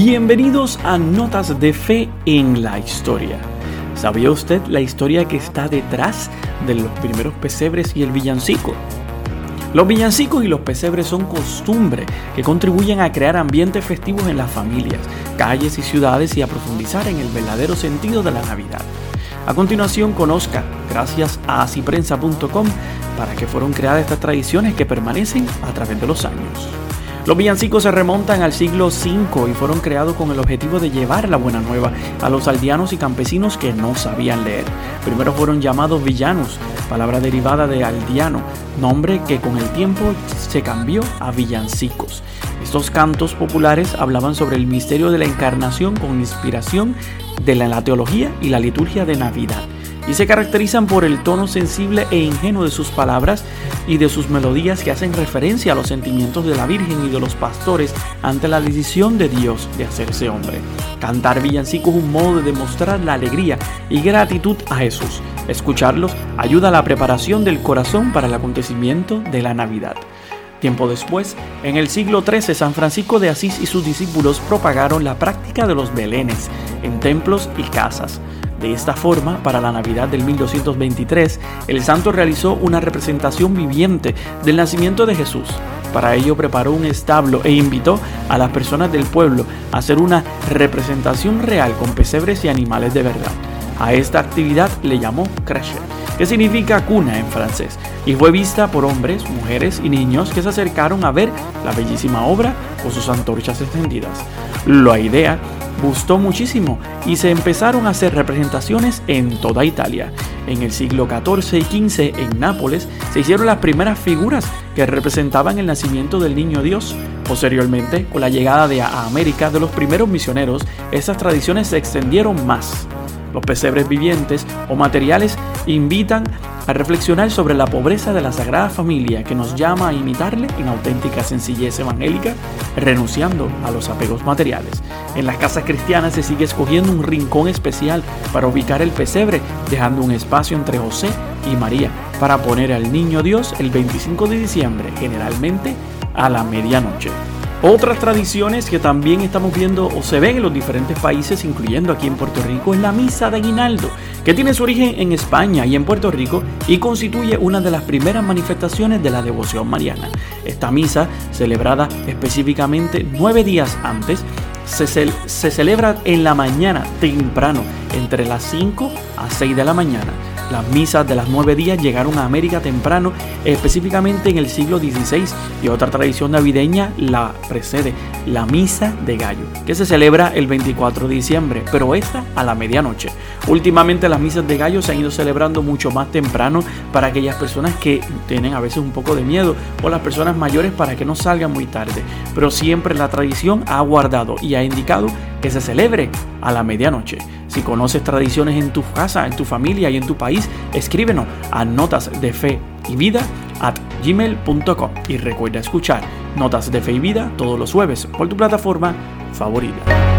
Bienvenidos a Notas de Fe en la Historia. ¿Sabía usted la historia que está detrás de los primeros pesebres y el villancico? Los villancicos y los pesebres son costumbre que contribuyen a crear ambientes festivos en las familias, calles y ciudades y a profundizar en el verdadero sentido de la Navidad. A continuación conozca, gracias a asiprensa.com, para que fueron creadas estas tradiciones que permanecen a través de los años. Los villancicos se remontan al siglo V y fueron creados con el objetivo de llevar la buena nueva a los aldeanos y campesinos que no sabían leer. Primero fueron llamados villanos, palabra derivada de aldeano, nombre que con el tiempo se cambió a villancicos. Estos cantos populares hablaban sobre el misterio de la encarnación con inspiración de la teología y la liturgia de Navidad y se caracterizan por el tono sensible e ingenuo de sus palabras y de sus melodías que hacen referencia a los sentimientos de la Virgen y de los pastores ante la decisión de Dios de hacerse hombre. Cantar villancicos es un modo de demostrar la alegría y gratitud a Jesús. Escucharlos ayuda a la preparación del corazón para el acontecimiento de la Navidad. Tiempo después, en el siglo XIII, San Francisco de Asís y sus discípulos propagaron la práctica de los belenes en templos y casas. De esta forma, para la Navidad del 1223, el santo realizó una representación viviente del nacimiento de Jesús. Para ello preparó un establo e invitó a las personas del pueblo a hacer una representación real con pesebres y animales de verdad. A esta actividad le llamó crèche, que significa cuna en francés, y fue vista por hombres, mujeres y niños que se acercaron a ver la bellísima obra con sus antorchas encendidas. La idea gustó muchísimo y se empezaron a hacer representaciones en toda Italia. En el siglo XIV y XV en Nápoles se hicieron las primeras figuras que representaban el nacimiento del niño Dios. Posteriormente, con la llegada de América de los primeros misioneros, esas tradiciones se extendieron más. Los pesebres vivientes o materiales invitan a reflexionar sobre la pobreza de la Sagrada Familia que nos llama a imitarle en auténtica sencillez evangélica, renunciando a los apegos materiales. En las casas cristianas se sigue escogiendo un rincón especial para ubicar el pesebre, dejando un espacio entre José y María para poner al niño Dios el 25 de diciembre, generalmente a la medianoche. Otras tradiciones que también estamos viendo o se ven en los diferentes países, incluyendo aquí en Puerto Rico, es la misa de aguinaldo, que tiene su origen en España y en Puerto Rico y constituye una de las primeras manifestaciones de la devoción mariana. Esta misa, celebrada específicamente nueve días antes, se, se celebra en la mañana temprano, entre las 5 a 6 de la mañana las misas de las nueve días llegaron a América temprano, específicamente en el siglo XVI, y otra tradición navideña la precede, la misa de gallo, que se celebra el 24 de diciembre, pero esta a la medianoche. Últimamente las misas de gallo se han ido celebrando mucho más temprano para aquellas personas que tienen a veces un poco de miedo o las personas mayores para que no salgan muy tarde, pero siempre la tradición ha guardado y ha indicado que se celebre a la medianoche. Si conoces tradiciones en tu casa, en tu familia y en tu país, escríbenos a notas de fe y vida at gmail.com y recuerda escuchar Notas de Fe y Vida todos los jueves por tu plataforma favorita.